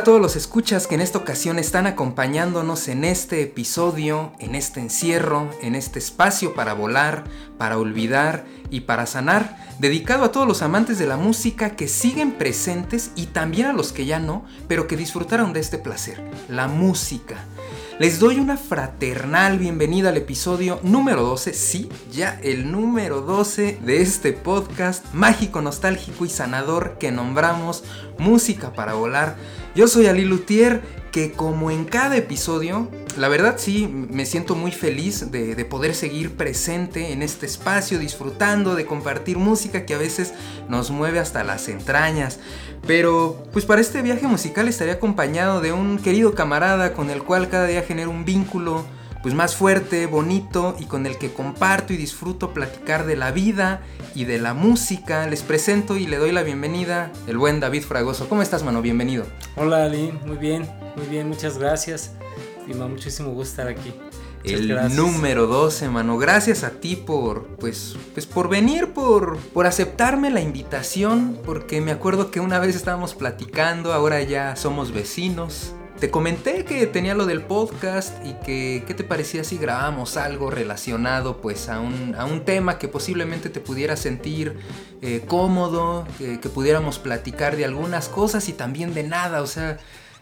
a todos los escuchas que en esta ocasión están acompañándonos en este episodio, en este encierro, en este espacio para volar, para olvidar y para sanar, dedicado a todos los amantes de la música que siguen presentes y también a los que ya no, pero que disfrutaron de este placer, la música. Les doy una fraternal bienvenida al episodio número 12, sí, ya el número 12 de este podcast mágico, nostálgico y sanador que nombramos Música para Volar. Yo soy Ali Luthier que como en cada episodio, la verdad sí, me siento muy feliz de, de, poder seguir presente en este espacio, disfrutando de compartir música que a veces nos mueve hasta las entrañas. Pero pues para este viaje musical estaría acompañado de un querido camarada con el cual cada día genero un vínculo pues más fuerte, bonito y con el que comparto y disfruto platicar de la vida y de la música. Les presento y le doy la bienvenida el buen David Fragoso. ¿Cómo estás, mano? Bienvenido. Hola, Ali. Muy bien, muy bien, muchas gracias. Y me da muchísimo gusto estar aquí. el número 12, mano. Gracias a ti por, pues, pues por venir, por, por aceptarme la invitación, porque me acuerdo que una vez estábamos platicando, ahora ya somos vecinos. Te comenté que tenía lo del podcast y que qué te parecía si grabamos algo relacionado pues a un, a un tema que posiblemente te pudiera sentir eh, cómodo, que, que pudiéramos platicar de algunas cosas y también de nada, o sea,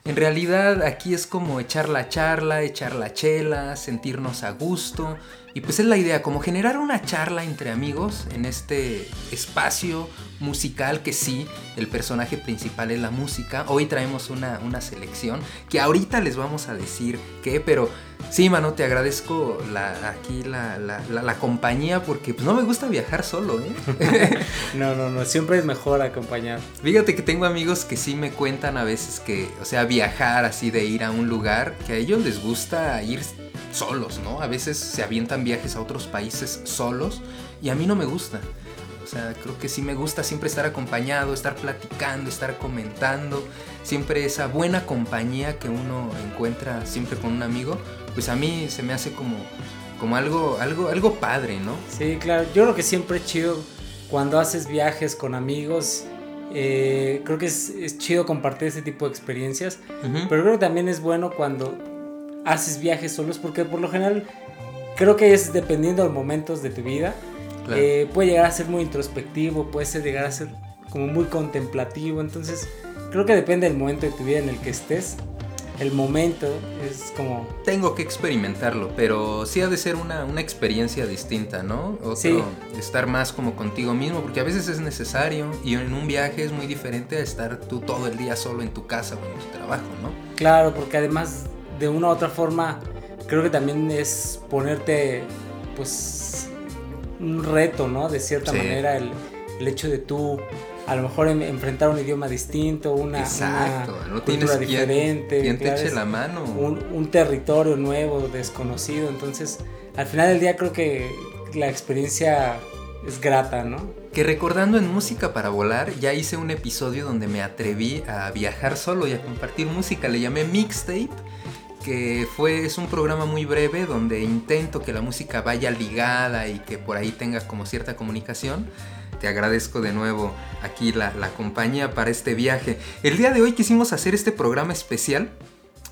en realidad aquí es como echar la charla, echar la chela, sentirnos a gusto. Y pues es la idea, como generar una charla entre amigos en este espacio musical que sí, el personaje principal es la música. Hoy traemos una, una selección que ahorita les vamos a decir qué, pero sí, mano, te agradezco la, aquí la, la, la, la compañía porque pues, no me gusta viajar solo, ¿eh? no, no, no, siempre es mejor acompañar. Fíjate que tengo amigos que sí me cuentan a veces que, o sea, viajar así de ir a un lugar, que a ellos les gusta ir solos, ¿no? A veces se avientan viajes a otros países solos y a mí no me gusta. O sea, creo que sí me gusta siempre estar acompañado, estar platicando, estar comentando, siempre esa buena compañía que uno encuentra siempre con un amigo, pues a mí se me hace como, como algo, algo, algo padre, ¿no? Sí, claro, yo creo que siempre es chido cuando haces viajes con amigos eh, creo que es, es, chido compartir ese tipo de experiencias, uh -huh. pero creo que también es bueno cuando haces viajes solos, porque por lo general creo que es dependiendo de momentos de tu vida, claro. eh, puede llegar a ser muy introspectivo, puede ser llegar a ser como muy contemplativo, entonces creo que depende del momento de tu vida en el que estés. El momento es como... Tengo que experimentarlo, pero sí ha de ser una, una experiencia distinta, ¿no? Otro, sí. Estar más como contigo mismo, porque a veces es necesario y en un viaje es muy diferente a estar tú todo el día solo en tu casa o en tu trabajo, ¿no? Claro, porque además de una u otra forma, creo que también es ponerte, pues, un reto, ¿no? De cierta sí. manera, el, el, hecho de tú, a lo mejor en, enfrentar un idioma distinto, una, Exacto. una no cultura diferente. Quien, quien te eche la mano. Un, un, territorio nuevo, desconocido. Entonces, al final del día creo que la experiencia es grata, ¿no? Que recordando en Música para Volar, ya hice un episodio donde me atreví a viajar solo y a compartir música. Le llamé Mixtape que fue, es un programa muy breve donde intento que la música vaya ligada y que por ahí tenga como cierta comunicación. Te agradezco de nuevo aquí la, la compañía para este viaje. El día de hoy quisimos hacer este programa especial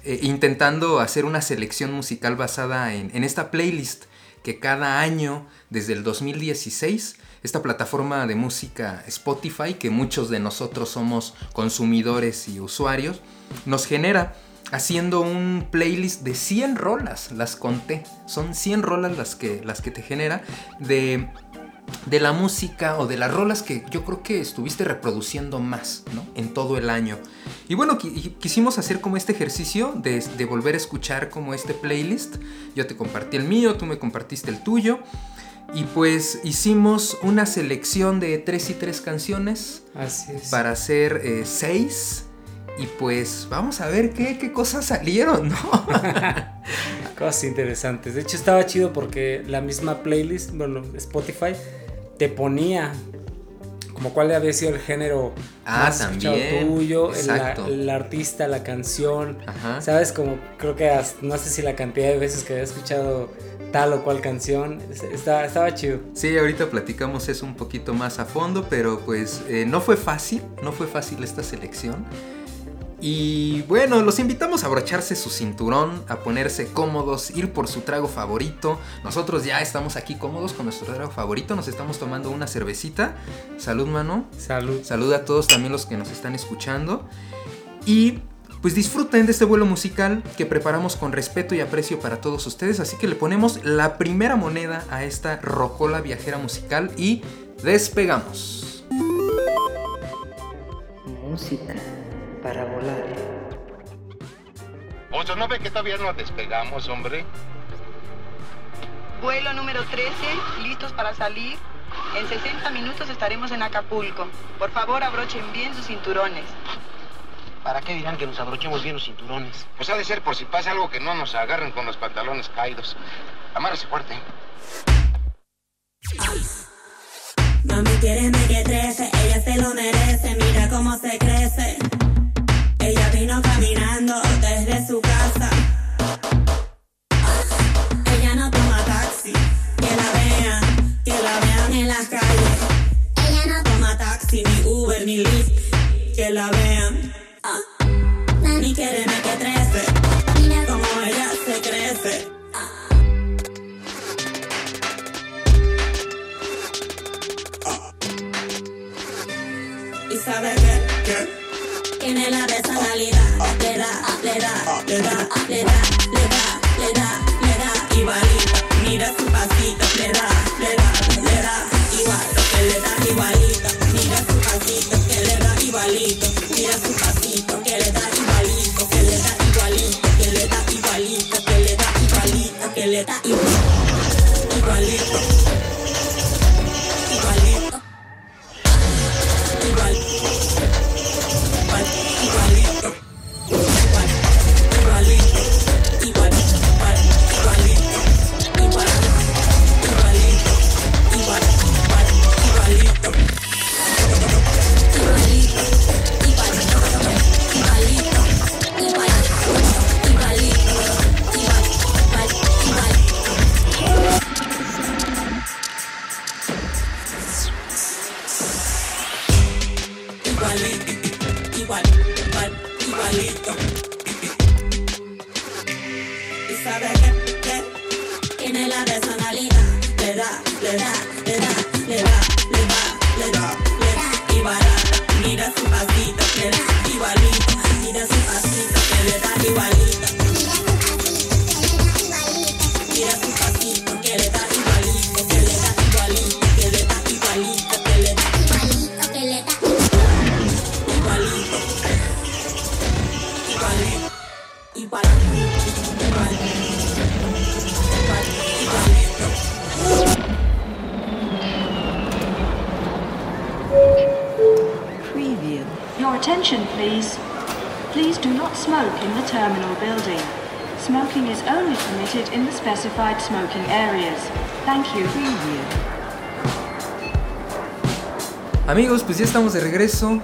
eh, intentando hacer una selección musical basada en, en esta playlist que cada año desde el 2016 esta plataforma de música Spotify que muchos de nosotros somos consumidores y usuarios nos genera haciendo un playlist de 100 rolas, las conté, son 100 rolas las que, las que te genera de, de la música o de las rolas que yo creo que estuviste reproduciendo más, ¿no? En todo el año. Y bueno, quisimos hacer como este ejercicio de, de volver a escuchar como este playlist. Yo te compartí el mío, tú me compartiste el tuyo. Y pues hicimos una selección de 3 y 3 canciones. Así es. Para hacer 6. Eh, y pues vamos a ver qué, qué cosas salieron, ¿no? cosas interesantes. De hecho estaba chido porque la misma playlist, bueno, Spotify, te ponía como cuál había sido el género ah, más también. tuyo, el, el, artista, la canción. Ajá. ¿Sabes? Como creo que hasta, no sé si la cantidad de veces que había escuchado tal o cual canción. Estaba, estaba chido. Sí, ahorita platicamos eso un poquito más a fondo, pero pues eh, no fue fácil, no fue fácil esta selección. Y bueno, los invitamos a abrocharse su cinturón, a ponerse cómodos, ir por su trago favorito. Nosotros ya estamos aquí cómodos con nuestro trago favorito, nos estamos tomando una cervecita. Salud, mano. Salud. Salud a todos también los que nos están escuchando. Y pues disfruten de este vuelo musical que preparamos con respeto y aprecio para todos ustedes. Así que le ponemos la primera moneda a esta rocola viajera musical y despegamos. Música para volar. Ocho, ¿no ve que todavía no despegamos, hombre? Vuelo número 13, listos para salir. En 60 minutos estaremos en Acapulco. Por favor, abrochen bien sus cinturones. ¿Para qué dirán que nos abrochemos bien los cinturones? Pues ha de ser por si pasa algo que no nos agarren con los pantalones caídos. Amárrese fuerte. Mami quiere que trece, ella se lo merece, mira cómo se crece. Vino caminando desde su casa. Ella no toma taxi, que la vean, que la vean en las calles. Ella no toma taxi, ni Uber, ni Lyft, que la vean. Ah. Mami quiere le da, le da, le da, le da, le da, igualita. Mira su pasito, le da, le da, please. Please do not smoke in the terminal building. Smoking is only permitted in the specified smoking areas. Thank you. Amigos, pues ya estamos de regreso.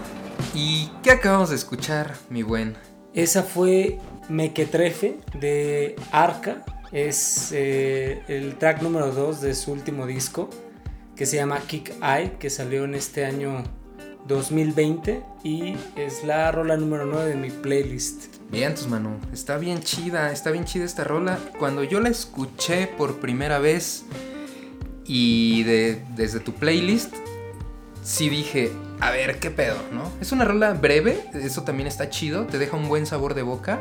¿Y qué acabamos de escuchar, mi buen? Esa fue Mequetrefe de Arca. Es eh, el track número 2 de su último disco que se llama Kick Eye, que salió en este año 2020 y es la rola número 9 de mi playlist. Bien, tus mano, está bien chida, está bien chida esta rola. Cuando yo la escuché por primera vez y de, desde tu playlist, sí dije, a ver, qué pedo, ¿no? Es una rola breve, eso también está chido, te deja un buen sabor de boca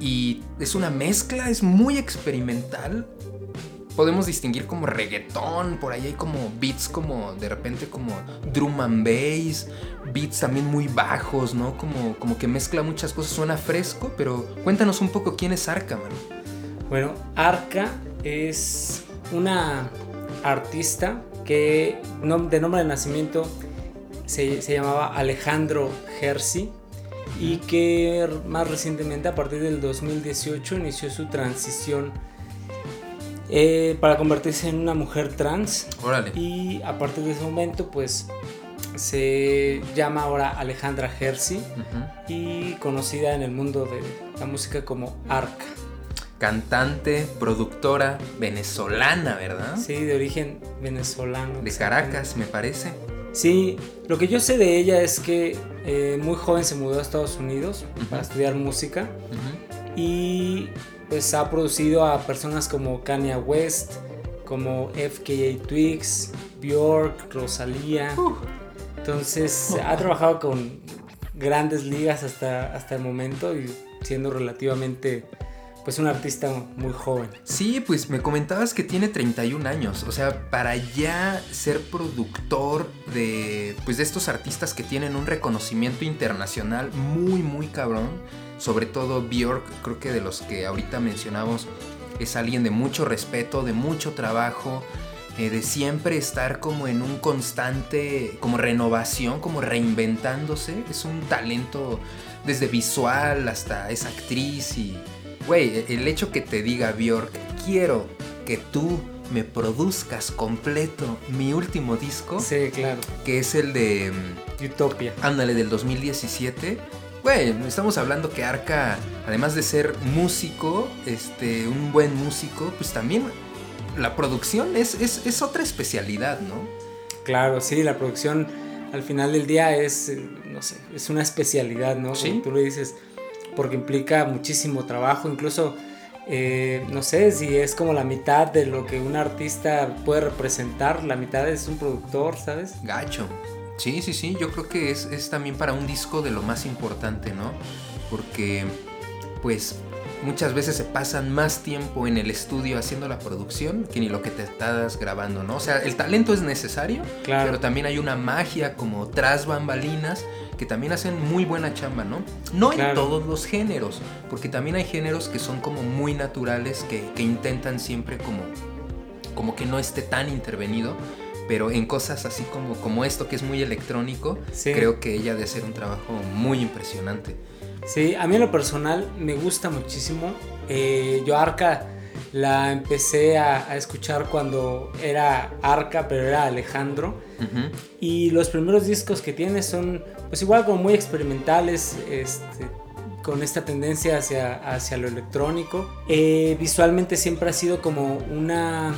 y es una mezcla, es muy experimental. Podemos distinguir como reggaetón, por ahí hay como beats como de repente como drum and bass, beats también muy bajos, ¿no? Como, como que mezcla muchas cosas, suena fresco, pero cuéntanos un poco quién es Arca, mano. Bueno, Arca es una artista que de nombre de nacimiento se, se llamaba Alejandro Herzi y que más recientemente a partir del 2018 inició su transición eh, para convertirse en una mujer trans Órale. y a partir de ese momento pues se llama ahora Alejandra Ujú. y conocida en el mundo de la música como Arca. cantante, productora venezolana, ¿verdad? Sí, de origen venezolano. De Caracas, me parece. Sí, lo que yo sé de ella es que eh, muy joven se mudó a Estados Unidos para estudiar música y pues ha producido a personas como Kanye West, como FKA Twigs, Bjork, Rosalía. Entonces ha trabajado con grandes ligas hasta, hasta el momento y siendo relativamente pues un artista muy joven. Sí, pues me comentabas que tiene 31 años, o sea, para ya ser productor de pues de estos artistas que tienen un reconocimiento internacional muy muy cabrón, sobre todo Björk, creo que de los que ahorita mencionamos es alguien de mucho respeto, de mucho trabajo, eh, de siempre estar como en un constante, como renovación, como reinventándose. Es un talento desde visual hasta es actriz y, güey, el hecho que te diga Bjork, quiero que tú me produzcas completo mi último disco. Sí, claro. Que es el de... Mm, Utopia. Ándale, del 2017. Güey, estamos hablando que Arca, además de ser músico, este, un buen músico, pues también la producción es, es, otra especialidad, ¿no? Claro, sí, la producción al final del día es, eh, no sé, es una especialidad, ¿no? Sí. tú lo dices, porque implica muchísimo trabajo, incluso, eh, no sé, si es como la mitad de lo que un artista puede representar, la mitad es un productor, ¿sabes? Gacho. Sí, sí, sí, yo creo que es, es también para un disco de lo más importante, ¿no? Porque, pues, muchas veces se pasan más tiempo en el estudio haciendo la producción que ni lo que te estás grabando, ¿no? O sea, el talento es necesario, pero también hay una magia como tras bambalinas que también hacen muy buena chamba, ¿no? No en todos los géneros, porque también hay géneros que son como muy naturales, que, intentan siempre como, como que no esté tan intervenido, pero en cosas así como, como esto que es muy electrónico, creo que ella debe hacer un trabajo muy impresionante. Sí, a mí en lo personal me gusta muchísimo. Eh, yo Arca la empecé a, escuchar cuando era Arca, pero era Alejandro. Y los primeros discos que tiene son, pues igual como muy experimentales, este, con esta tendencia hacia, hacia lo electrónico. Eh, visualmente siempre ha sido como una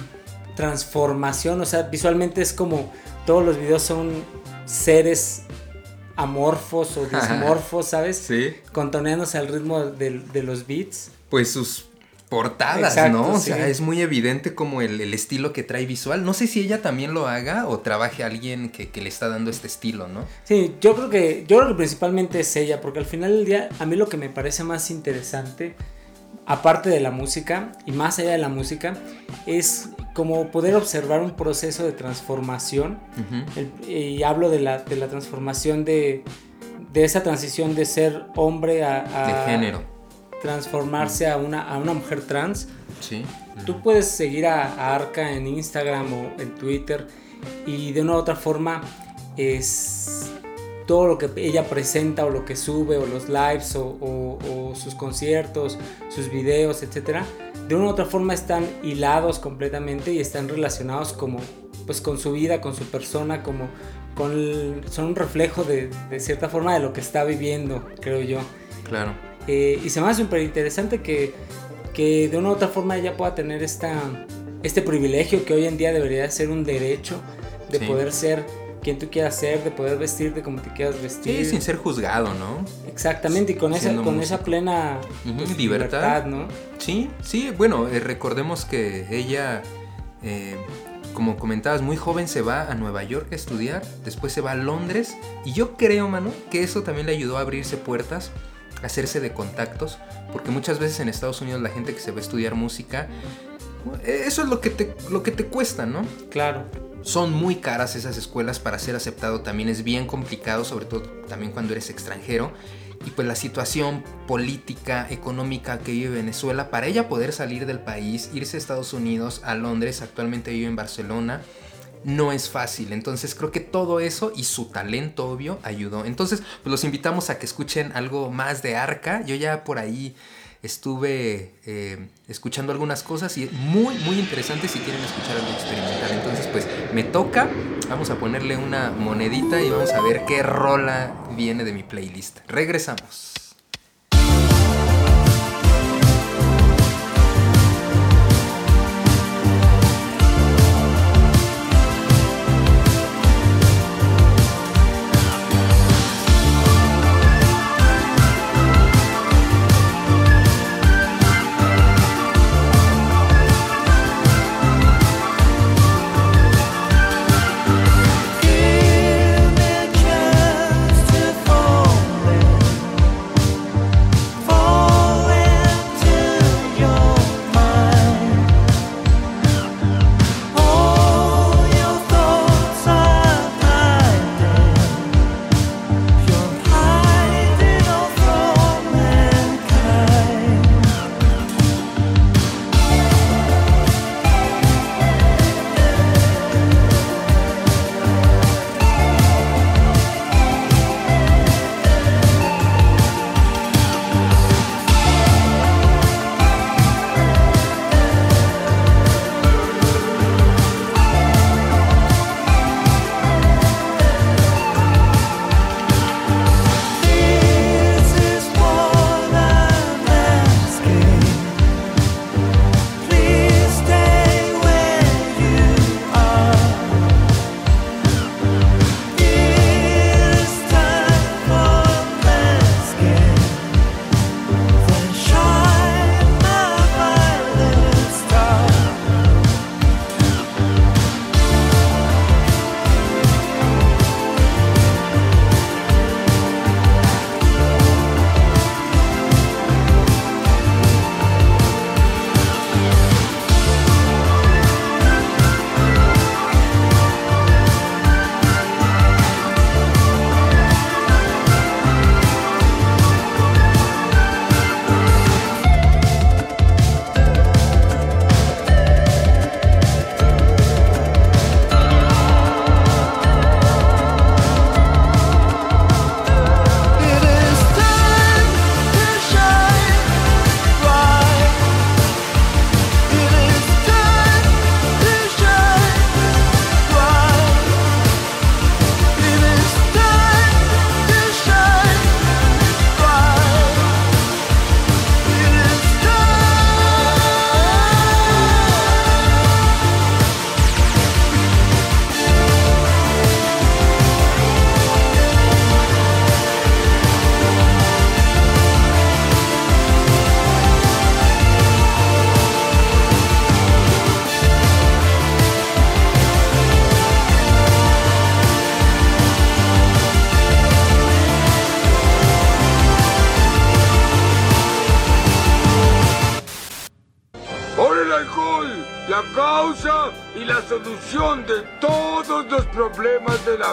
transformación, o sea, visualmente es como todos los videos son seres amorfos o dismorfos, ¿sabes? Sí. Contoneándose al ritmo de, los beats. Pues sus portadas, ¿no? O sea, es muy evidente como el, estilo que trae visual. No sé si ella también lo haga o trabaje a alguien que, le está dando este estilo, ¿no? Sí, yo creo que, yo creo que principalmente es ella, porque al final del día, a mí lo que me parece más interesante, aparte de la música y más allá de la música, es como poder observar un proceso de transformación. y hablo de la, de la transformación de, de, esa transición de ser hombre a, de género. Transformarse a, una, a una mujer trans. Sí. Tú puedes seguir a, Arca en Instagram o en Twitter y de una u otra forma es todo lo que ella presenta o lo que sube o los lives o, o sus conciertos, sus videos, etcétera de una u otra forma están hilados completamente y están relacionados como pues con su vida, con su persona, como con son un reflejo de, de, cierta forma de lo que está viviendo, creo yo. Claro. Eh, y se me hace súper interesante que, que de una u otra forma ella pueda tener esta, este privilegio que hoy en día debería ser un derecho de poder ser quien tú quieras ser, de poder vestirte como te quieras vestir. Sí, sin ser juzgado, ¿no? Exactamente, y con, esa, con esa plena pues, libertad. ¿no? Sí, sí, bueno, eh, recordemos que ella, eh, como comentabas, muy joven se va a Nueva York a estudiar, después se va a Londres, y yo creo, mano, que eso también le ayudó a abrirse puertas, a hacerse de contactos, porque muchas veces en Estados Unidos la gente que se va a estudiar música, eh, eso es lo que te, lo que te cuesta, ¿no? Claro son muy caras esas escuelas para ser aceptado, también es bien complicado, sobre todo también cuando eres extranjero. Y pues la situación política, económica que vive Venezuela, para ella poder salir del país, irse a Estados Unidos, a Londres, actualmente vive en Barcelona, no es fácil. Entonces creo que todo eso y su talento obvio ayudó. Entonces pues los invitamos a que escuchen algo más de Arca. Yo ya por ahí estuve eh, escuchando algunas cosas y muy, muy interesante si quieren escuchar algo experimental. Entonces, pues me toca, vamos a ponerle una monedita y vamos a ver qué rola viene de mi playlist. Regresamos.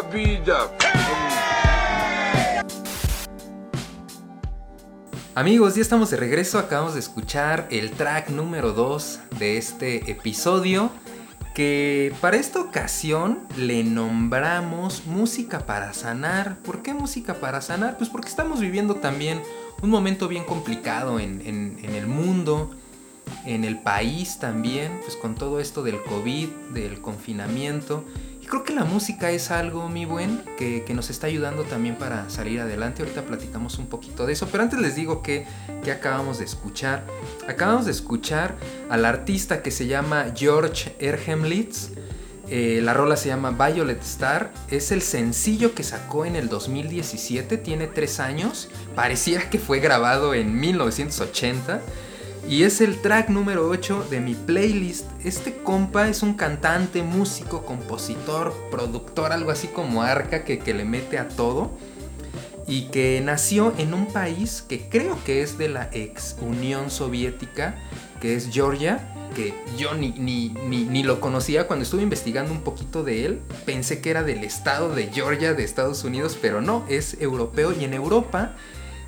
Vida. Amigos, ya estamos de regreso. Acabamos de escuchar el track número 2 de este episodio. Que para esta ocasión le nombramos música para sanar. ¿Por qué música para sanar? Pues porque estamos viviendo también un momento bien complicado en, en el mundo en el país también, pues con todo esto del COVID, del confinamiento. Creo que la música es algo, mi buen, que, nos está ayudando también para salir adelante. Ahorita platicamos un poquito de eso, pero antes les digo que, acabamos de escuchar. Acabamos de escuchar al artista que se llama George Erhemlitz. Eh, la rola se llama Violet Star. Es el sencillo que sacó en el 2017. Tiene tres años. Parecía que fue grabado en 1980. Y es el track número 8 de mi playlist. Este compa es un cantante, músico, compositor, productor, algo así como arca que, le mete a todo. Y que nació en un país que creo que es de la ex Unión Soviética, que es Georgia. Que yo ni, ni, ni, ni lo conocía cuando estuve investigando un poquito de él. Pensé que era del estado de Georgia de Estados Unidos, pero no, es europeo. Y en Europa,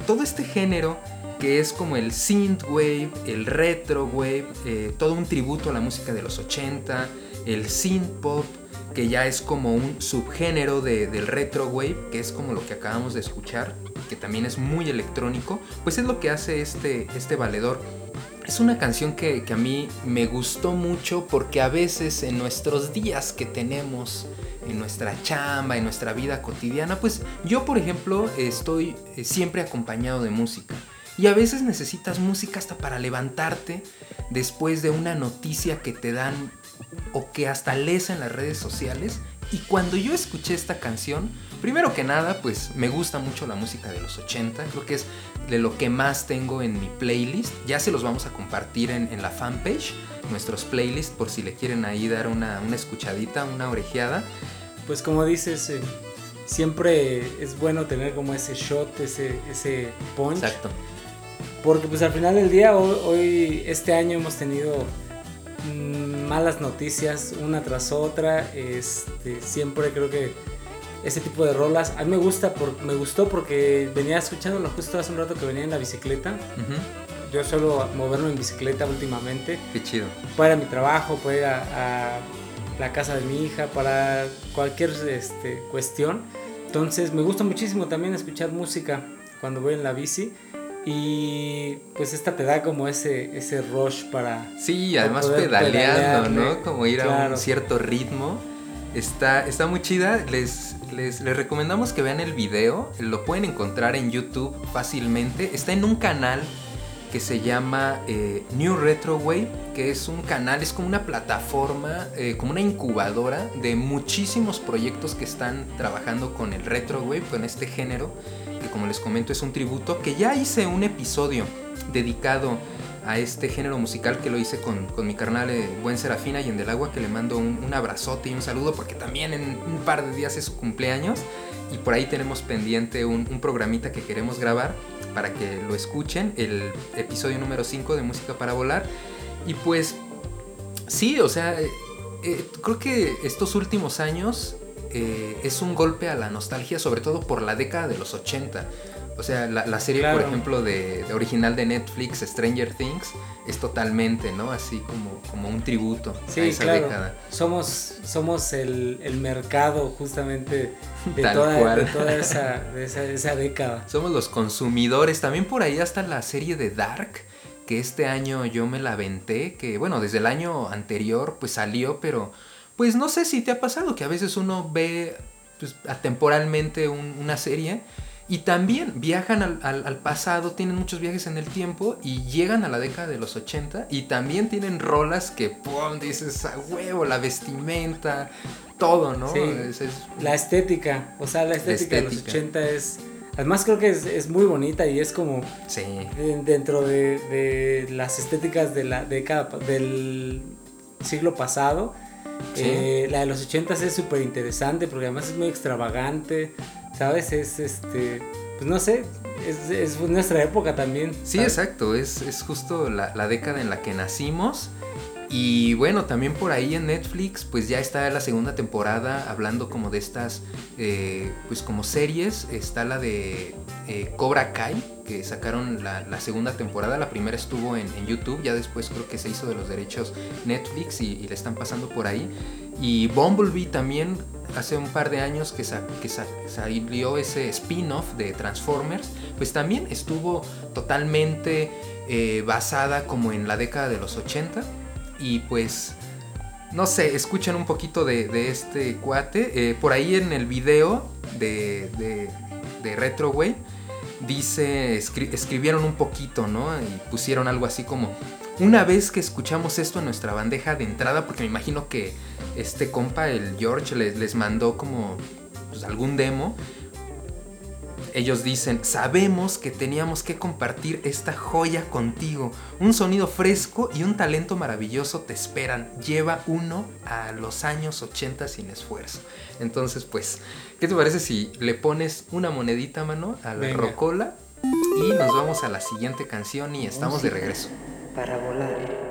todo este género que es como el synthwave, el retrowave, eh, todo un tributo a la música de los 80, el synthpop, que ya es como un subgénero de, del retrowave, que es como lo que acabamos de escuchar, que también es muy electrónico, pues es lo que hace este, este valedor. Es una canción que, que a mí me gustó mucho porque a veces en nuestros días que tenemos en nuestra chamba, en nuestra vida cotidiana, pues yo por ejemplo estoy eh, siempre acompañado de música. Y a veces necesitas música hasta para levantarte después de una noticia que te dan o que hasta lees en las redes sociales. Y cuando yo escuché esta canción, primero que nada, pues me gusta mucho la música de los 80. Creo que es de lo que más tengo en mi playlist. Ya se los vamos a compartir en, la fanpage, nuestros playlists, por si le quieren ahí dar una, escuchadita, una orejeada. Pues como dices, eh, siempre es bueno tener como ese shot, ese, ese punch. Exacto porque pues al final del día, hoy, este año hemos tenido mm, malas noticias una tras otra. Este, siempre creo que ese tipo de rolas. A mí me gusta, por, me gustó porque venía escuchándolo justo hace un rato que venía en la bicicleta. Yo suelo moverme en bicicleta últimamente. Qué chido. Para mi trabajo, para ir a, la casa de mi hija, para cualquier este, cuestión. Entonces me gusta muchísimo también escuchar música cuando voy en la bici. Y pues esta te da como ese, ese rush para... Sí, además pedaleando, ¿no? Como ir a un cierto ritmo. Está, está muy chida. Les, les, les, recomendamos que vean el video. Lo pueden encontrar en YouTube fácilmente. Está en un canal que se llama eh, New Retro Wave, que es un canal, es como una plataforma, eh, como una incubadora de muchísimos proyectos que están trabajando con el Retro Wave, con este género como les comento es un tributo, que ya hice un episodio dedicado a este género musical que lo hice con, mi carnal eh, Buen Serafina y en Del Agua, que le mando un, abrazote y un saludo porque también en un par de días es su cumpleaños y por ahí tenemos pendiente un, programita que queremos grabar para que lo escuchen, el episodio número 5 de Música para Volar. Y pues sí, o sea, eh, eh, creo que estos últimos años eh, es un golpe a la nostalgia, sobre todo por la década de los 80. O sea, la, serie, por ejemplo, de, original de Netflix, Stranger Things, es totalmente, ¿no? Así como, como un tributo a esa década. Somos, somos el, mercado justamente de, toda, esa, esa, década. Somos los consumidores. También por ahí hasta la serie de Dark, que este año yo me la aventé, que bueno, desde el año anterior pues salió, pero pues no sé si te ha pasado que a veces uno ve pues, atemporalmente una serie y también viajan al, pasado, tienen muchos viajes en el tiempo y llegan a la década de los 80 y también tienen rolas que, ¡pum! dices, a huevo, la vestimenta, todo, ¿no? Sí, La estética, o sea, la estética, de los 80 es... Además creo que es, muy bonita y es como sí. dentro de, de, las estéticas de la década del siglo pasado eh, la de los 80 es súper interesante porque además es muy extravagante, ¿sabes? Es este, pues no sé, es, nuestra época también. Sí, exacto, es, justo la, década en la que nacimos. Y bueno, también por ahí en Netflix, pues ya está la segunda temporada hablando como de estas, eh, pues como series. Está la de eh, Cobra Kai, que sacaron la, segunda temporada. La primera estuvo en, YouTube, ya después creo que se hizo de los derechos Netflix y, le están pasando por ahí. Y Bumblebee también, hace un par de años que, que salió ese spin-off de Transformers, pues también estuvo totalmente eh, basada como en la década de los 80 y pues no sé, escuchan un poquito de, este cuate. Eh, por ahí en el video de, de, de Retroway dice, escribieron un poquito, ¿no? Y pusieron algo así como, una vez que escuchamos esto en nuestra bandeja de entrada, porque me imagino que este compa, el George, les, les mandó como pues, algún demo ellos dicen, sabemos que teníamos que compartir esta joya contigo. Un sonido fresco y un talento maravilloso te esperan. Lleva uno a los años 80 sin esfuerzo. Entonces, pues, ¿qué te parece si le pones una monedita, mano, a la rocola? Y nos vamos a la siguiente canción y estamos de regreso. Para volar.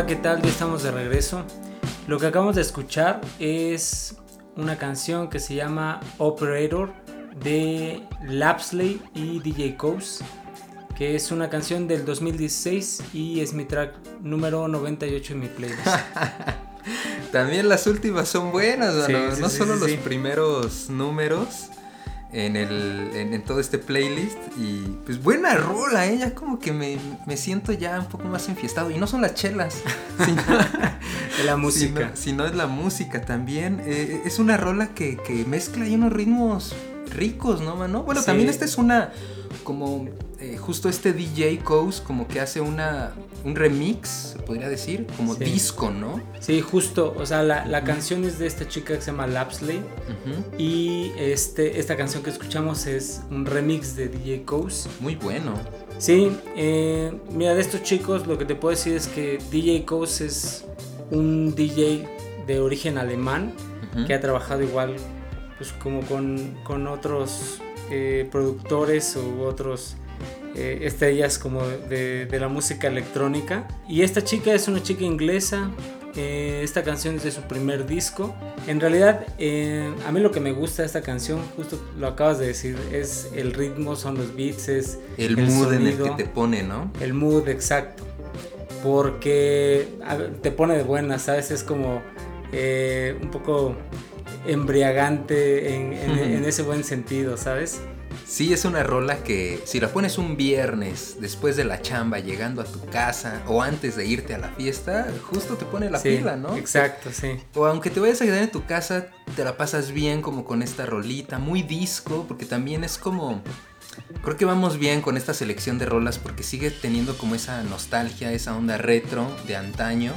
Hola, ¿qué tal? Ya estamos de regreso. Lo que acabamos de escuchar es una canción que se llama Operator de Lapsley y DJ Coase, que es una canción del 2016 y es mi track número 98 en mi playlist. También las últimas son buenas, no solo los primeros números en, el, en, todo este playlist. Y pues buena rola, ¿eh? Ya como que me, siento ya un poco más enfiestado. Y no son las chelas, sino la música. Sino, es la música también. Eh, es una rola que, que mezcla ahí unos ritmos ricos, ¿no, mano? Bueno, también esta es una como eh, justo este DJ Coase como que hace una un remix, se podría decir, como disco, ¿no? Sí, justo, o sea, la, canción es de esta chica que se llama Lapsley y este, esta canción que escuchamos es un remix de DJ Coase. Muy bueno. Sí, eh, mira, de estos chicos lo que te puedo decir es que DJ Coase es un DJ de origen alemán que ha trabajado igual pues como con, con otros eh, productores u otros eh, estrellas como de, de, la música electrónica. Y esta chica es una chica inglesa. Eh, esta canción es de su primer disco. En realidad, a mí lo que me gusta de esta canción, justo lo acabas de decir, es el ritmo, son los beats, es el, mood en el que te pone, ¿no? El mood, exacto. Porque te pone de buenas, ¿sabes? Es como un poco embriagante en, ese buen sentido, ¿sabes? Sí, es una rola que si la pones un viernes después de la chamba llegando a tu casa o antes de irte a la fiesta, justo te pone la pila, ¿no? Exacto, sí. O aunque te vayas a quedar en tu casa, te la pasas bien como con esta rolita, muy disco, porque también es como... Creo que vamos bien con esta selección de rolas porque sigue teniendo como esa nostalgia, esa onda retro de antaño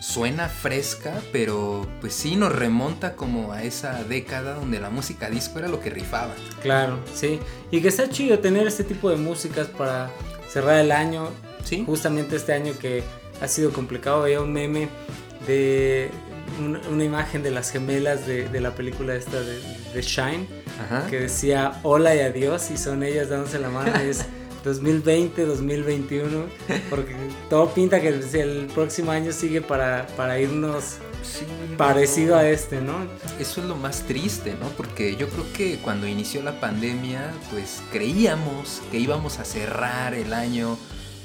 suena fresca, pero pues sí nos remonta como a esa década donde la música disco era lo que rifaba. Claro, sí. Y que está chido tener este tipo de músicas para cerrar el año. Sí. Justamente este año que ha sido complicado, había un meme de una, imagen de las gemelas de, la película esta de, Shine, que decía hola y adiós y son ellas dándose la mano. es 2020, 2021, porque todo pinta que el, próximo año sigue para, para irnos parecido a este, ¿no? Eso es lo más triste, ¿no? Porque yo creo que cuando inició la pandemia, pues creíamos que íbamos a cerrar el año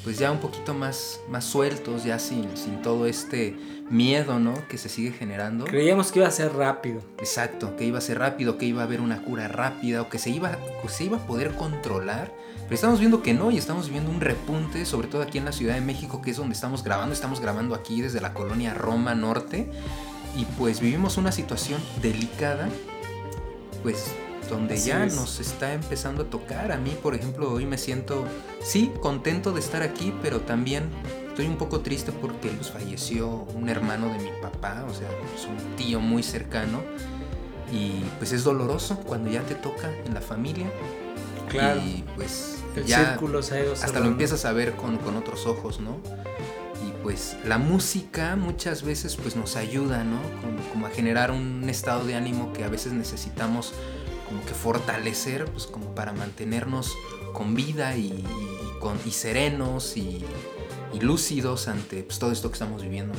pues ya un poquito más, más sueltos, ya sin, sin todo este miedo, ¿no? Que se sigue generando. Creíamos que iba a ser rápido. Exacto, que iba a ser rápido, que iba a haber una cura rápida o que se iba, que se iba a poder controlar pero estamos viendo que no y estamos viendo un repunte, sobre todo aquí en la Ciudad de México, que es donde estamos grabando. Estamos grabando aquí desde la colonia Roma Norte. Y pues vivimos una situación delicada, pues donde ya nos está empezando a tocar. A mí, por ejemplo, hoy me siento, sí, contento de estar aquí, pero también estoy un poco triste porque pues, falleció un hermano de mi papá, o sea, es un tío muy cercano. Y pues es doloroso cuando ya te toca en la familia. Claro. Y pues ya hasta lo empiezas a ver con, otros ojos, ¿no? Y pues la música muchas veces pues nos ayuda, ¿no? Como, a generar un estado de ánimo que a veces necesitamos como que fortalecer, pues como para mantenernos con vida y, con, y serenos y, lúcidos ante pues, todo esto que estamos viviendo.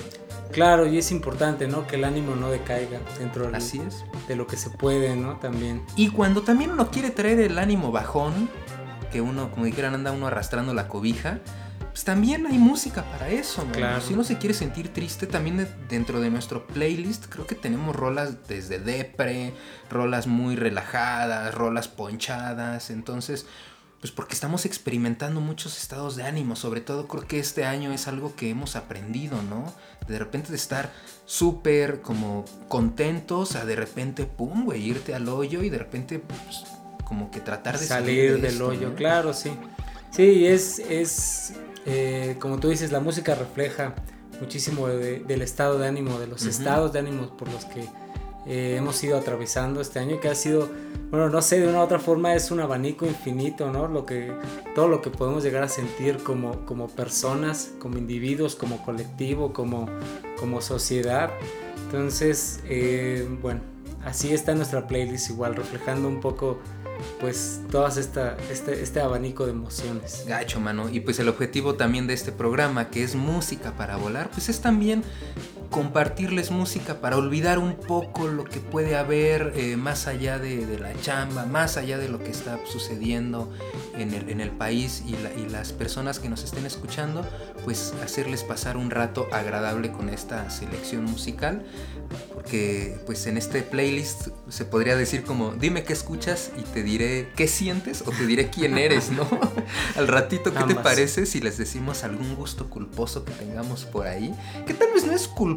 Claro, y es importante, ¿no? Que el ánimo no decaiga dentro de, Así es. de lo que se puede, ¿no? También. Y cuando también uno quiere traer el ánimo bajón, que uno, como dijeran, anda uno arrastrando la cobija, pues también hay música para eso, ¿no? Si uno se quiere sentir triste, también dentro de nuestro playlist creo que tenemos rolas desde depre, rolas muy relajadas, rolas ponchadas, entonces, pues porque estamos experimentando muchos estados de ánimo, sobre todo creo que este año es algo que hemos aprendido, ¿no? De repente de estar súper como contentos a de repente, pum, güey, irte al hoyo y de repente pues, como que tratar de salir, del hoyo, claro, sí. Sí, es, es eh, como tú dices, la música refleja muchísimo del estado de ánimo, de los estados de ánimo por los que eh, hemos ido atravesando este año, que ha sido, bueno, no sé, de una u otra forma es un abanico infinito, ¿no? Lo que, todo lo que podemos llegar a sentir como, como personas, como individuos, como colectivo, como, como sociedad. Entonces, eh, bueno, así está nuestra playlist igual, reflejando un poco pues todas esta, este, este abanico de emociones. Gacho, mano. Y pues el objetivo también de este programa, que es música para volar, pues es también compartirles música para olvidar un poco lo que puede haber eh, más allá de, la chamba, más allá de lo que está sucediendo en el, en el país y, y, las personas que nos estén escuchando, pues hacerles pasar un rato agradable con esta selección musical, porque pues en este playlist se podría decir como, dime qué escuchas y te diré qué sientes o te diré quién eres, ¿no? Al ratito, ¿qué te parece si les decimos algún gusto culposo que tengamos por ahí? Que tal vez no es culposo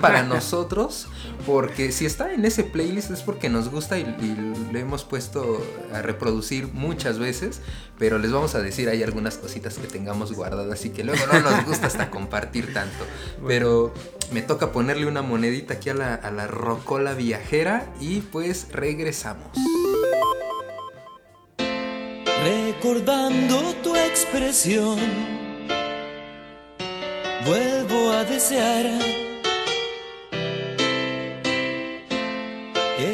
para nosotros, porque si está en ese playlist es porque nos gusta y, y, le hemos puesto a reproducir muchas veces, pero les vamos a decir hay algunas cositas que tengamos guardadas y que luego no nos gusta hasta compartir tanto. Pero me toca ponerle una monedita aquí a la, a la rocola viajera y pues regresamos. Recordando tu expresión, vuelvo a desear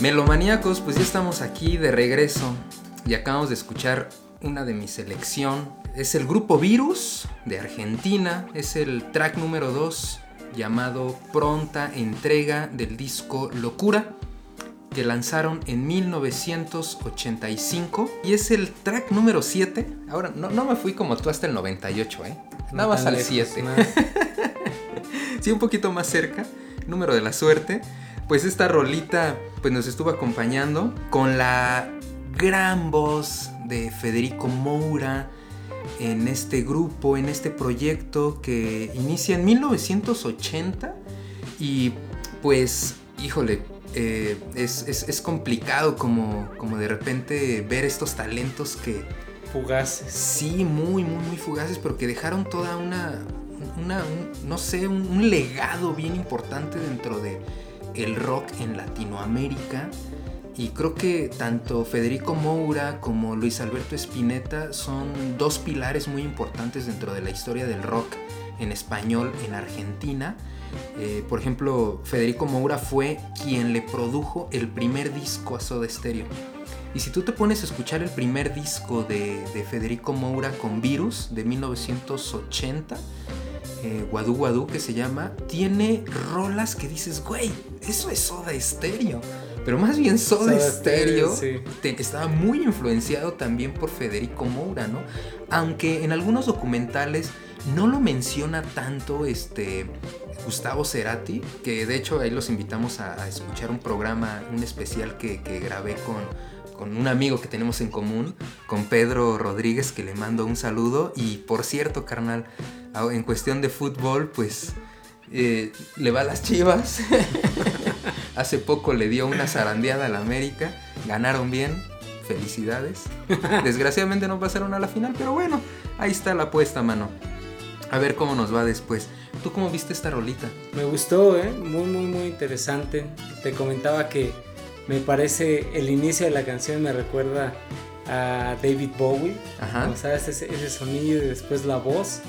Melomaníacos, pues ya estamos aquí de regreso y acabamos de escuchar una de mi selección. Es el grupo Virus de Argentina, es el track número 2 llamado Pronta Entrega del disco Locura que lanzaron en 1985 y es el track número 7. Ahora, no, no me fui como tú hasta el 98, ¿eh? Nada No más al lejos, 7. más. sí, un poquito más cerca, número de la suerte. Pues esta rolita pues nos estuvo acompañando con la gran voz de Federico Moura en este grupo, en este proyecto que inicia en 1980 y pues, híjole, eh, es, es- es complicado como, como de repente ver estos talentos que, Fugaces. Sí, muy, muy, muy fugaces, pero que dejaron toda una, una un- no sé, un, un legado bien importante dentro de el rock en Latinoamérica. Y creo que tanto Federico Moura como Luis Alberto Spinetta son dos pilares muy importantes dentro de la historia del rock en español en Argentina. Eh, por ejemplo, Federico Moura fue quien le produjo el primer disco a Soda Stereo. Y si tú te pones a escuchar el primer disco de, de Federico Moura con Virus de 1980, eh, Guadú Guadú que se llama, tiene rolas que dices, güey, eso es Soda Stereo. Pero más bien Soda, Soda Stereo Stereo, sí. te- estaba muy influenciado también por Federico Moura, ¿no? Aunque en algunos documentales no lo menciona tanto este Gustavo Cerati, que de hecho ahí los invitamos a, a escuchar un programa, un especial que, que grabé con, con un amigo que tenemos en común, con Pedro Rodríguez, que le mando un saludo. Y por cierto, carnal, en cuestión de fútbol, pues eh, le va a las chivas. Hace poco le dio una zarandeada al América, ganaron bien, felicidades. Desgraciadamente no pasaron a la final, pero bueno, ahí está la apuesta, mano. A ver cómo nos va después. ¿Tú cómo viste esta rolita? Me gustó, ¿eh? Muy, muy, muy interesante. Te comentaba que me parece el inicio de la canción me recuerda a David Bowie. Ajá. Como sabes, ese, ese sonido y después la voz.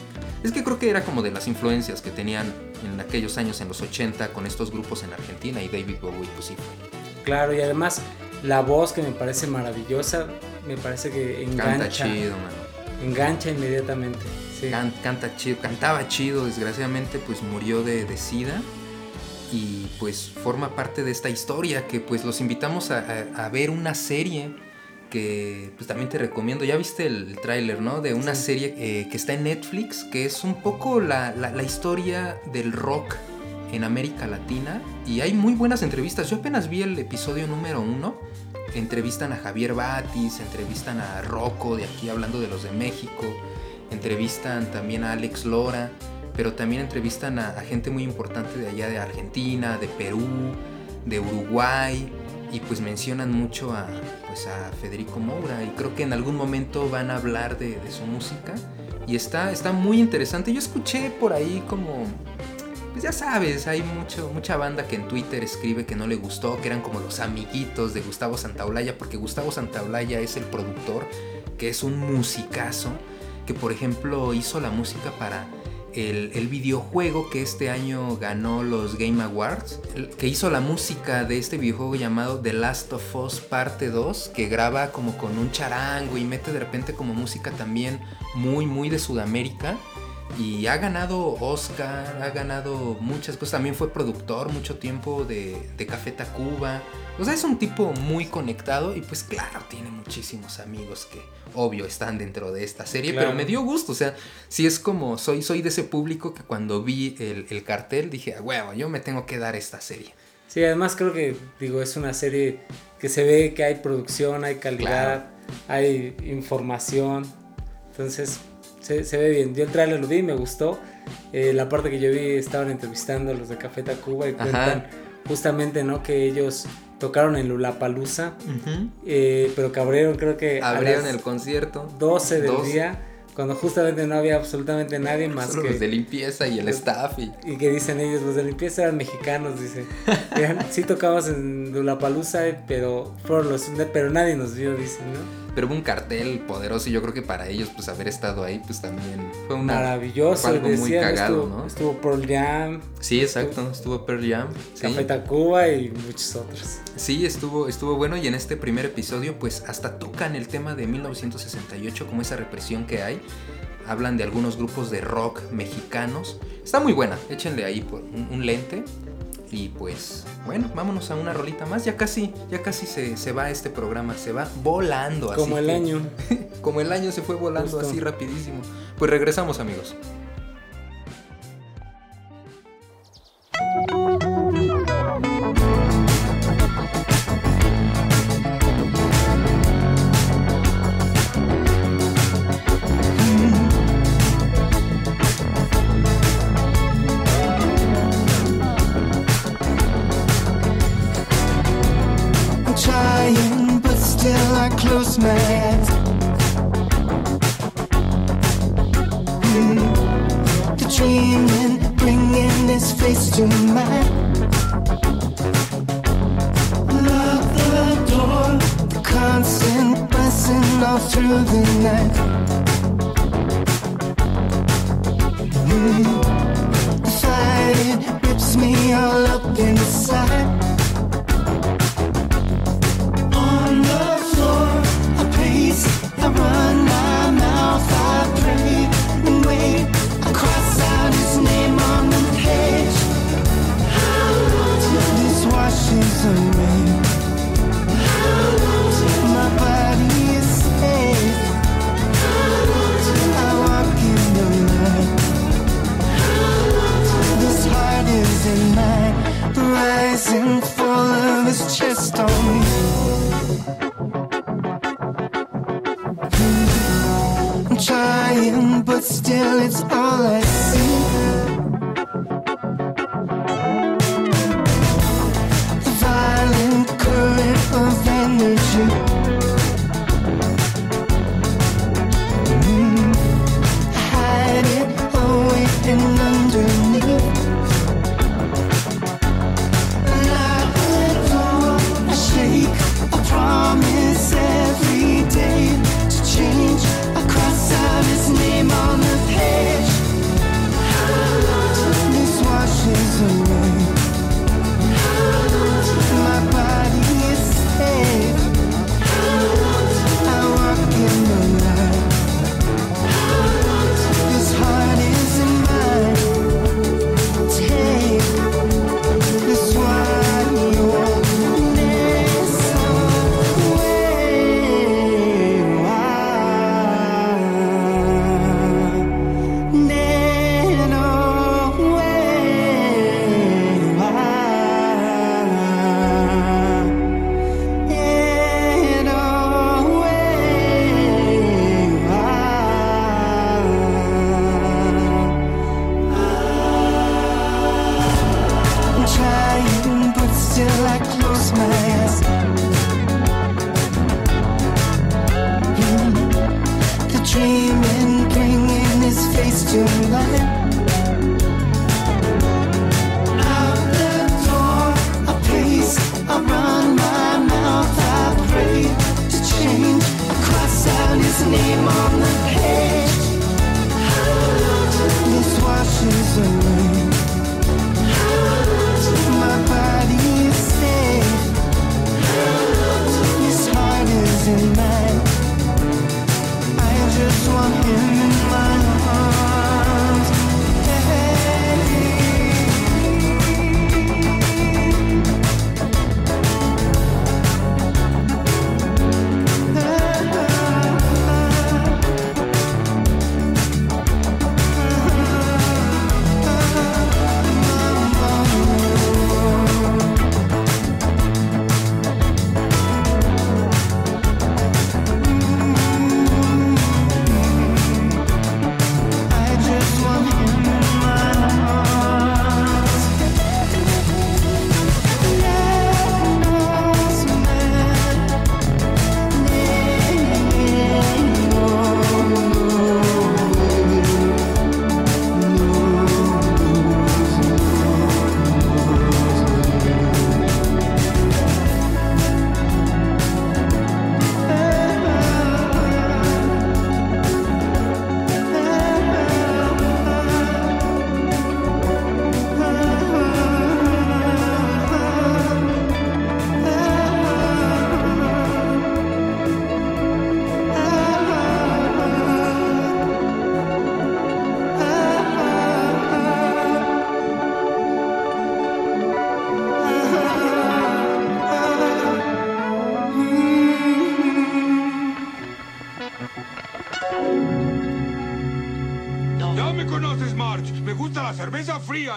Es que creo que era como de las influencias que tenían en aquellos años, en los 80, con estos grupos en Argentina y David Bowie, pues sí fue. Claro, y además la voz que me parece maravillosa, me parece que Canta engancha. chido, mano. Engancha inmediatamente. Sí. Can- canta chido, cantaba chido, desgraciadamente pues murió de, de sida y pues forma parte de esta historia que pues los invitamos a, a- a ver una serie que pues también te recomiendo, ya viste el, tráiler, ¿no? De una serie eh, que está en Netflix, que es un poco la, la- la historia del rock en América Latina. Y hay muy buenas entrevistas, yo apenas vi el episodio número uno, entrevistan a Javier Batis, entrevistan a Rocco de aquí hablando de los de México, entrevistan también a Alex Lora, pero también entrevistan a, a gente muy importante de allá de Argentina, de Perú, de Uruguay, y pues mencionan mucho a, pues a Federico Moura, y creo que en algún momento van a hablar de, de su música, y está, está muy interesante. Yo escuché por ahí como, pues ya sabes, hay mucho, mucha banda que en Twitter escribe que no le gustó, que eran como los amiguitos de Gustavo Santaolalla, porque Gustavo Santaolalla es el productor, que es un musicazo, que por ejemplo hizo la música para el, videojuego que este año ganó los Game Awards, que hizo la música de este videojuego llamado The Last of Us Parte 2, que graba como con un charango y mete de repente como música también muy, muy de Sudamérica. Y ha ganado Oscar, ha ganado muchas cosas. También fue productor mucho tiempo de, de Café Tacuba. O sea, es un tipo muy conectado y pues claro, tiene muchísimos amigos que obvio están dentro de esta serie. Claro. Pero me dio gusto, o sea, si es como, soy, soy de ese público que cuando vi el, el cartel dije, a huevo, yo me tengo que dar esta serie. Sí, además creo que, digo, es una serie que se ve que hay producción, hay calidad, hay información. Entonces, se, se ve bien. Yo el trailer lo vi, me gustó. Eh, la parte que yo vi estaban entrevistando a los de Café Tacuba y Ajá. cuentan justamente, ¿no? Que ellos tocaron en Lulapalooza, eh, pero que abrieron creo que... Abrieron el concierto. 12 del día cuando justamente no había absolutamente nadie más Solo que los de limpieza y el staff y... y que dicen ellos los de limpieza eran mexicanos dicen sí tocamos en Dulapalooza pero fueron los pero nadie nos vio dicen no pero hubo un cartel poderoso y yo creo que para ellos pues haber estado ahí pues también fue una maravilloso fue algo muy decían, cagado estuvo, no estuvo Pearl Jam sí exacto estuvo Pearl Jam sí. Café Tacuba y muchos otros sí estuvo estuvo bueno y en este primer episodio pues hasta tocan el tema de 1968 como esa represión que hay hablan de algunos grupos de rock mexicanos. Está muy buena, échenle ahí por un, un lente. Y pues, bueno, vámonos a una rolita más. Ya casi, ya casi se, se va este programa, se va volando. Como así el que- año. como el año se fue volando Justo. así rapidísimo. Pues regresamos amigos. Trying, but still I close my eyes. Hmm. The dreaming, bringing this face to mine. Lock the door, the constant buzzing all through the night. Hmm. The fight rips me all up inside. Rising full of his chest on me. It's all I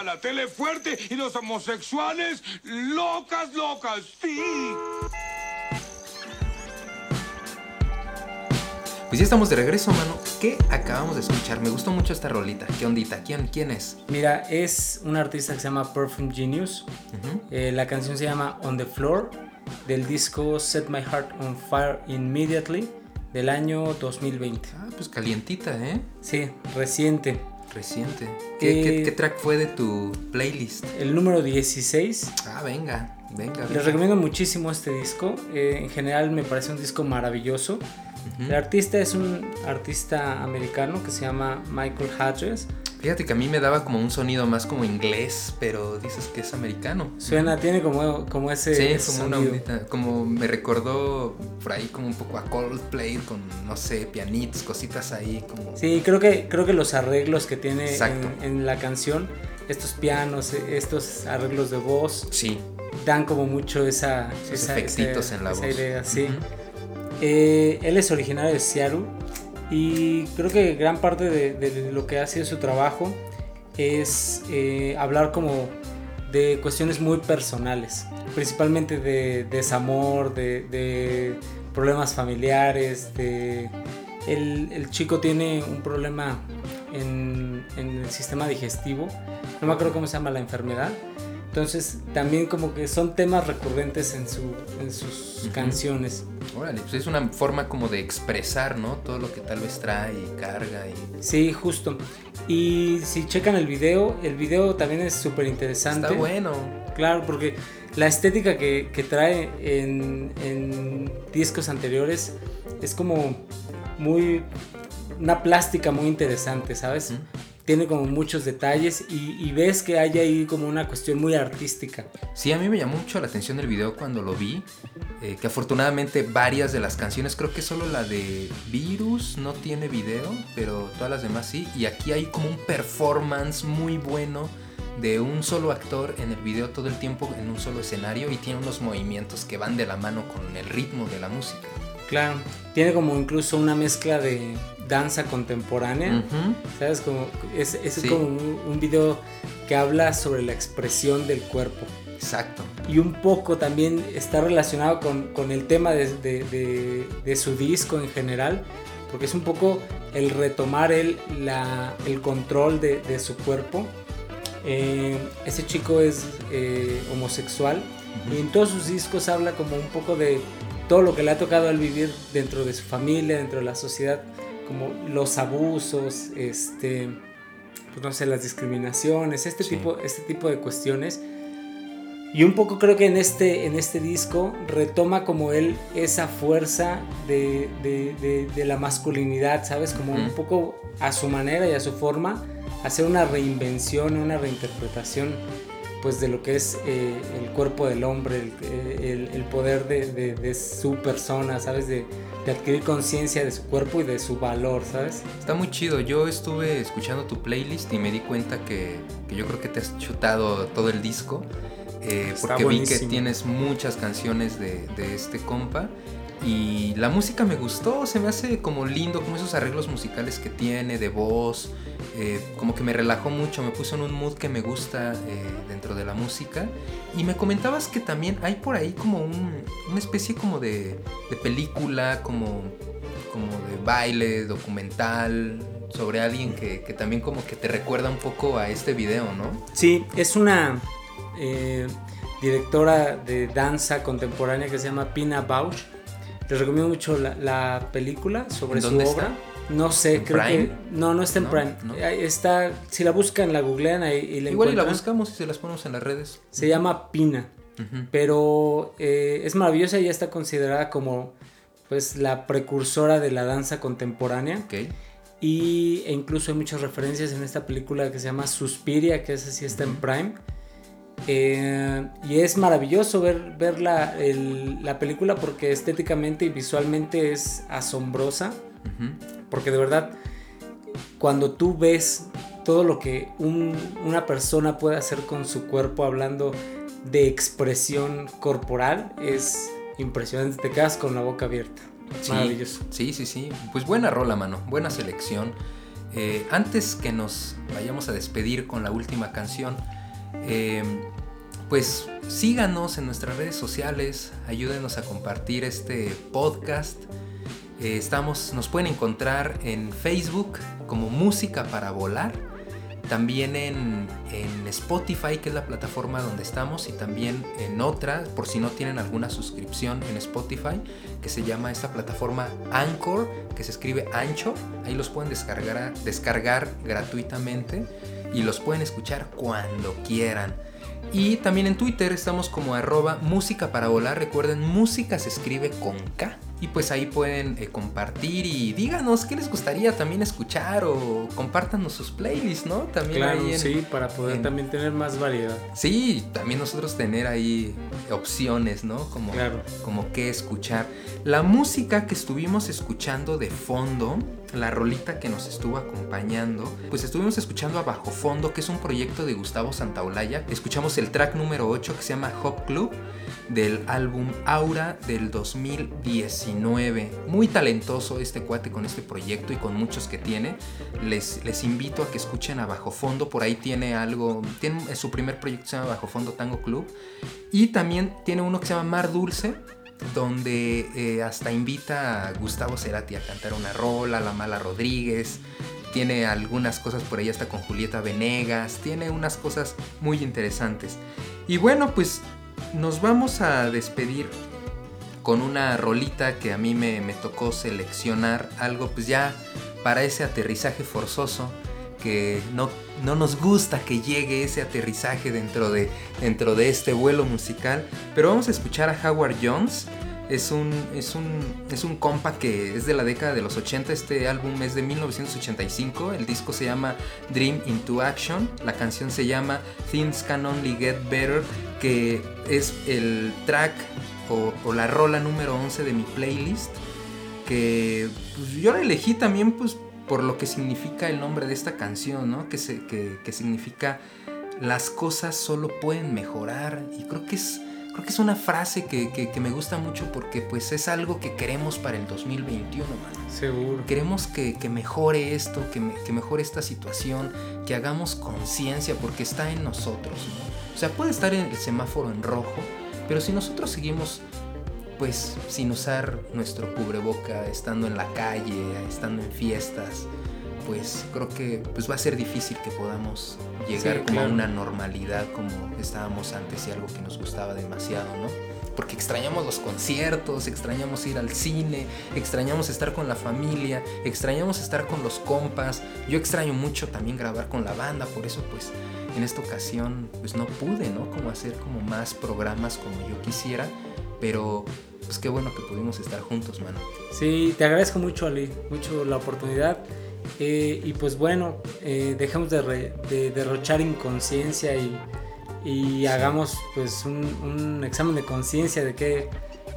la tele fuerte y los homosexuales locas, locas, sí. Pues ya estamos de regreso, mano. ¿Qué acabamos de escuchar? Me gustó mucho esta rolita. ¿Qué ondita? ¿Quién, quién es? Mira, es un artista que se llama Perfume Genius. Eh, la canción se llama On the Floor del disco Set My Heart on Fire Immediately del año 2020. Ah, pues calientita, ¿eh? Sí, reciente. Reciente. ¿Qué, Eh, qué- qué track fue de tu playlist? El número 16. Ah, venga, venga. Les recomiendo muchísimo este disco. Eh, en general me parece un disco maravilloso. El artista es un artista americano que se llama Michael Hodges. Fíjate que a mí me daba como un sonido más como inglés, pero dices que es americano. Suena, tiene como, como ese, Sí, ese como una sonido. ondita, como me recordó por ahí como un poco a Coldplay con, no sé, pianitos, cositas ahí como... Sí, creo que, creo que los arreglos que tiene en, en la canción, estos pianos, eh, estos arreglos de voz, Sí. dan como mucho esa, Esos esa, efectitos esa- en la esa voz. idea, sí. Eh, él es originario de Seattle y creo que gran parte de, lo que ha sido su trabajo es eh, hablar como de cuestiones muy personales, principalmente de desamor, de, problemas familiares, de... El, el chico tiene un problema en, en el sistema digestivo, no me acuerdo cómo se llama la enfermedad, entonces también como que son temas recurrentes en, su, en sus canciones. Órale, pues es una forma como de expresar, ¿no? Todo lo que tal vez trae y carga y... Sí, justo. Y si checan el video, el video también es súper interesante. Está bueno. Claro, porque la estética que, que trae en, en discos anteriores es como muy... una plástica muy interesante, ¿sabes? Tiene como muchos detalles y, y ves que hay ahí como una cuestión muy artística. Sí, a mí me llamó mucho la atención el video cuando lo vi, eh, que afortunadamente varias de las canciones, creo que solo la de Virus no tiene video, pero todas las demás sí, y aquí hay como un performance muy bueno de un solo actor en el video todo el tiempo en un solo escenario y tiene unos movimientos que van de la mano con el ritmo de la música. Claro, tiene como incluso una mezcla de danza contemporánea. ¿Sabes? Como, es es Sí. como un, un video que habla sobre la expresión del cuerpo. Exacto. Y un poco también está relacionado con, con el tema de, de- de- de su disco en general, porque es un poco el retomar el, la- el control de, de su cuerpo. Eh, ese chico es eh, homosexual y en todos sus discos habla como un poco de todo lo que le ha tocado al vivir dentro de su familia, dentro de la sociedad, como los abusos, este, pues no sé, las discriminaciones, este, tipo, este tipo de cuestiones. Y un poco creo que en este, en este disco retoma como él esa fuerza de, de- de- de la masculinidad, ¿sabes? Como un poco a su manera y a su forma, hacer una reinvención, una reinterpretación pues de lo que es eh, el cuerpo del hombre, el, eh, el- el poder de, de- de su persona, ¿sabes? De, de adquirir conciencia de su cuerpo y de su valor, ¿sabes? Está muy chido. Yo estuve escuchando tu playlist y me di cuenta que, que yo creo que te has chutado todo el disco. eh, porque vi que tienes muchas canciones de, de este compa. Y la música me gustó, se me hace como lindo, como esos arreglos musicales que tiene, de voz, eh, como que me relajó mucho, me puso en un mood que me gusta eh, dentro de la música. Y me comentabas que también hay por ahí como un- una especie como de, película, como, como de baile, documental, sobre alguien que, que también como que te recuerda un poco a este video, ¿no? Sí, es una eh, directora de danza contemporánea que se llama Pina Bausch. Les recomiendo mucho la, la película sobre su ¿Dónde obra. está? No sé, ¿En creo Prime? que no, no está en No, Prime. no. Está, si la buscan, la googlean ahí y la Igual y la buscamos y se las ponemos en las redes. Se llama Pina, pero eh, es maravillosa y ya está considerada como pues la precursora de la danza contemporánea. Ok. Y e incluso hay muchas referencias en esta película que se llama Suspiria, que esa sí está en Prime. Eh, y es maravilloso ver, ver la, el- la película porque estéticamente y visualmente es asombrosa. Ujú. Porque de verdad, cuando tú ves todo lo que un- una persona puede hacer con su cuerpo hablando de expresión corporal, es impresionante. Te quedas con la boca abierta. Sí, Maravilloso. Sí, sí, sí. Pues buena rola, mano. Buena selección. Eh, antes que nos vayamos a despedir con la última canción, eh, pues síganos en nuestras redes sociales, ayúdenos a compartir este podcast. Eh, estamos, nos pueden encontrar en Facebook como Música para Volar, también en, en, Spotify, que es la plataforma donde estamos, y también en otra, por si no tienen alguna suscripción en Spotify, que se llama esta plataforma Anchor, que se escribe Ancho. Ahí los pueden descargar, descargar gratuitamente y los pueden escuchar cuando quieran. Y también en Twitter estamos como arroba música para volar. Recuerden, música se escribe con K. Y pues ahí pueden eh, compartir y díganos qué les gustaría también escuchar o compártanos sus playlists, ¿no? También claro, ahí en, sí, para poder en- también tener más variedad. Sí, también nosotros tener ahí opciones, ¿no? Como, Claro. como qué escuchar. La música que estuvimos escuchando de fondo, la rolita que nos estuvo acompañando, pues estuvimos escuchando a Fondo, que es un proyecto de Gustavo Santaolalla. Escuchamos el track número 8 que se llama Hop Club del álbum Aura del 2019. Muy talentoso este cuate con este proyecto y con muchos que tiene. Les, les invito a que escuchen a Fondo, por ahí tiene algo, tiene su primer proyecto se llama Bajo Fondo Tango Club y también tiene uno que se llama Mar Dulce, donde eh, hasta invita a Gustavo Cerati a cantar una rola, La Mala Rodríguez. Tiene algunas cosas por ahí hasta con Julieta Venegas. Tiene unas cosas muy interesantes. Y bueno, pues nos vamos a despedir con una rolita que a mí me, me tocó seleccionar. Algo pues ya para ese aterrizaje forzoso que no, no nos gusta que llegue ese aterrizaje dentro de, dentro de este vuelo musical. Pero vamos a escuchar a Howard Jones. Es un, es, un, es un compa que es de la década de los 80. Este álbum es de 1985. El disco se llama Dream into Action. La canción se llama Things Can Only Get Better. Que es el track o, la rola número 11 de mi playlist. Que pues, yo la elegí también pues, por lo que significa el nombre de esta canción, ¿no? Que, se, que, que significa las cosas solo pueden mejorar. Y creo que es, creo que es una frase que, que- que me gusta mucho porque pues es algo que queremos para el 2021, mano. Seguro. Queremos que, que mejore esto, que, me- que mejore esta situación, que hagamos conciencia porque está en nosotros, ¿no? O sea, puede estar en el semáforo en rojo, pero si nosotros seguimos pues sin usar nuestro cubreboca, estando en la calle, estando en fiestas, pues creo que pues va a ser difícil que podamos llegar Sí, como a una normalidad como estábamos antes y algo que nos gustaba demasiado, ¿no? Porque extrañamos los conciertos, extrañamos ir al cine, extrañamos estar con la familia, extrañamos estar con los compas. Yo extraño mucho también grabar con la banda, por eso pues en esta ocasión pues no pude, ¿no? Como hacer como más programas como yo quisiera, pero pues qué bueno que pudimos estar juntos, mano. Sí, te agradezco mucho, Ali, mucho la oportunidad. Eh, y pues bueno, eh, dejemos de, re- de derrochar inconsciencia y, y hagamos pues un, un examen de conciencia de qué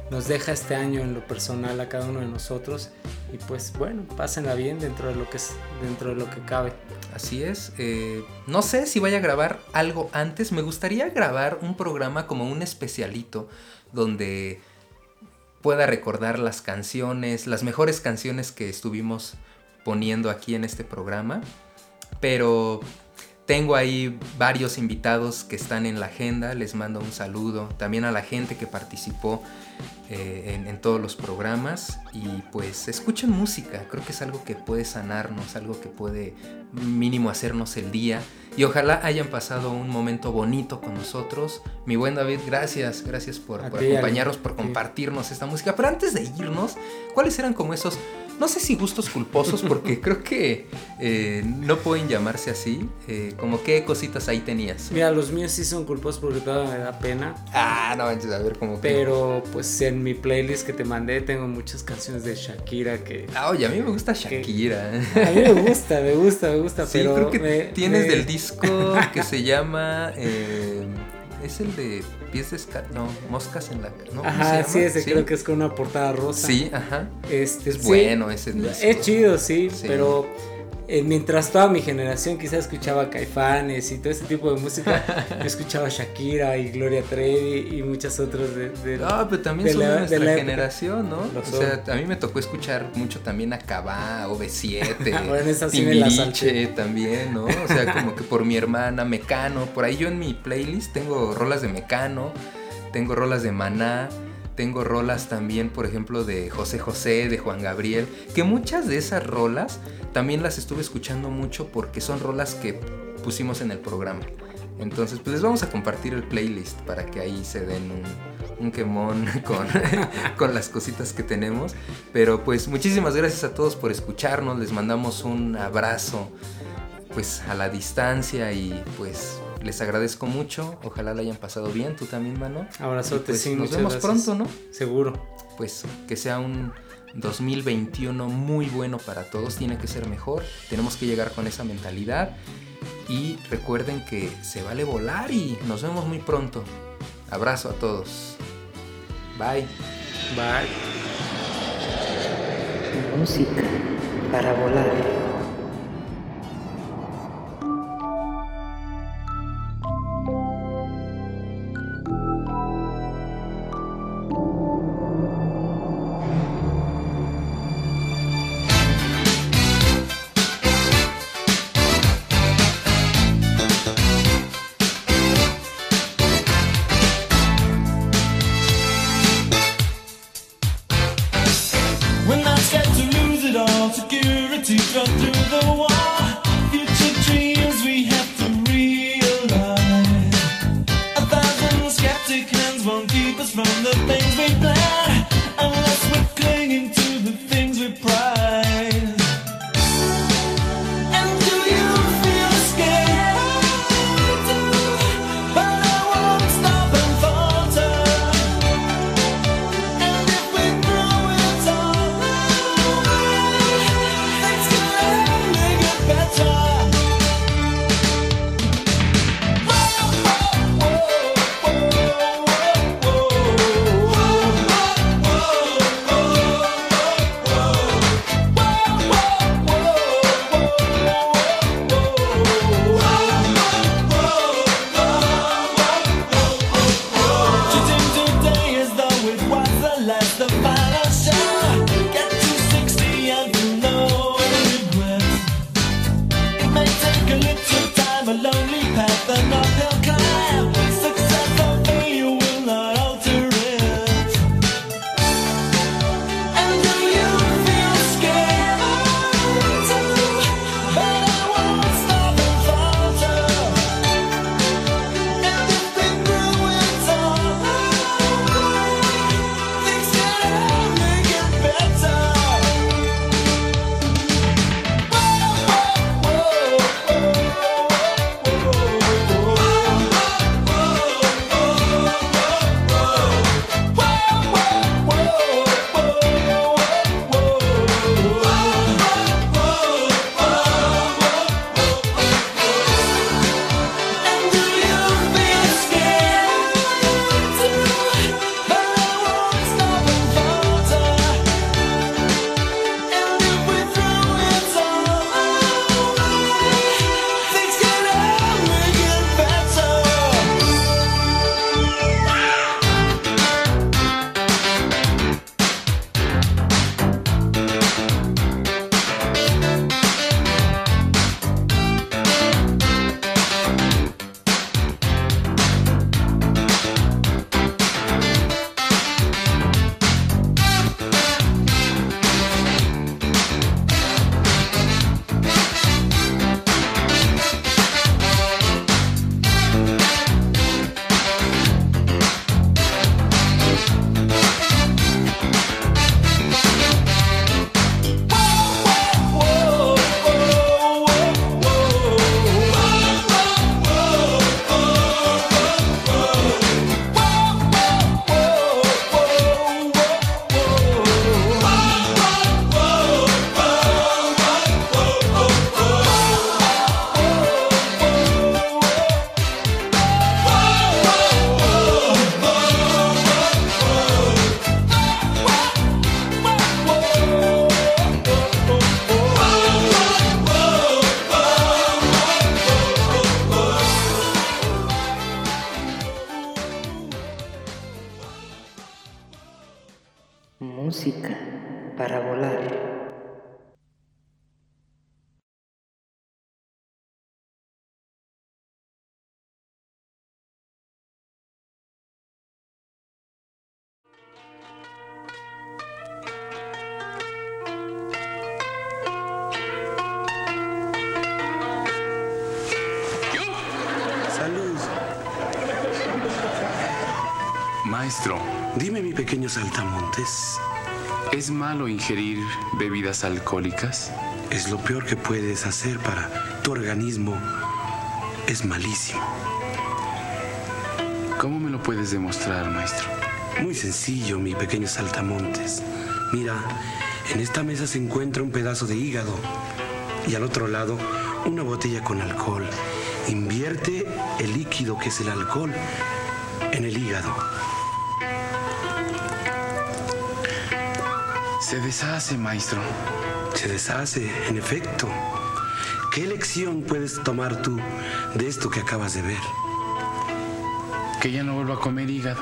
nos deja este año en lo personal a cada uno de nosotros. Y pues bueno, pásenla bien dentro de lo que, es, dentro de lo que cabe. Así es. eh, no sé si vaya a grabar algo antes. Me gustaría grabar un programa como un especialito donde pueda recordar las canciones, las mejores canciones que estuvimos poniendo aquí en este programa. Pero tengo ahí varios invitados que están en la agenda. Les mando un saludo. También a la gente que participó eh, en, en todos los programas. Y pues escuchen música. Creo que es algo que puede sanarnos, algo que puede mínimo hacernos el día. Y ojalá hayan pasado un momento bonito con nosotros. Mi buen David, gracias. Gracias por, acompañarnos, por compartirnos esta música. Pero antes de irnos, ¿cuáles eran como esos, no sé si gustos culposos, porque creo que eh, no pueden llamarse así? eh, como qué cositas ahí tenías. Mira, los míos sí son culposos porque todavía me da pena. Ah, no manches, a ver cómo que- Pero pues en mi playlist que te mandé tengo muchas canciones de Shakira que... Ah, oye, a mí me gusta Shakira. A mí me gusta, me gusta, me gusta, Sí, pero... creo que me- tienes me- del disco que se llama. eh, es el de pies de esca- No, moscas en la. ¿no? ¿Cómo se Ajá, sí, ese creo que es con una portada rosa. Sí, ajá. Este, Es sí, bueno ese disco. Es chido, sí, Sí. pero eh, mientras toda mi generación quizás escuchaba Caifanes y todo este tipo de música, yo escuchaba Shakira y Gloria Trevi y muchas otras de, de No, pero también de son de, nuestra de la época. generación, ¿no? Lo O son. sea, a mí me tocó escuchar mucho también a Cabá, OV7, Ah, bueno, esa sí me la Timbiriche también, ¿no? O sea, como que por mi hermana, Mecano, por ahí yo en mi playlist tengo rolas de Mecano, tengo rolas de Maná, tengo rolas también, por ejemplo, de José José, de Juan Gabriel, que muchas de esas rolas también las estuve escuchando mucho porque son rolas que pusimos en el programa. Entonces, pues les vamos a compartir el playlist para que ahí se den un, un quemón con, con las cositas que tenemos. Pero pues muchísimas gracias a todos por escucharnos, les mandamos un abrazo pues a la distancia y pues les agradezco mucho. Ojalá la hayan pasado bien, tú también, mano. Abrazote, Y, pues, sí, Nos vemos gracias. pronto, ¿no? Seguro. Pues que sea un 2021 muy bueno para todos, tiene que ser mejor, tenemos que llegar con esa mentalidad y recuerden que se vale volar y nos vemos muy pronto. Abrazo a todos. Bye. Bye. Música para volar. ¿Es malo ingerir bebidas alcohólicas? es lo peor que puedes hacer para tu organismo. Es malísimo. ¿Cómo me lo puedes demostrar, maestro? Muy sencillo, mi pequeño saltamontes. Mira, en esta mesa se encuentra un pedazo de hígado y al otro lado una botella con alcohol. Invierte el líquido que es el alcohol en el hígado. Se deshace, maestro. Se deshace, en efecto. ¿Qué lección puedes tomar tú de esto que acabas de ver? Que ya no vuelva a comer hígado.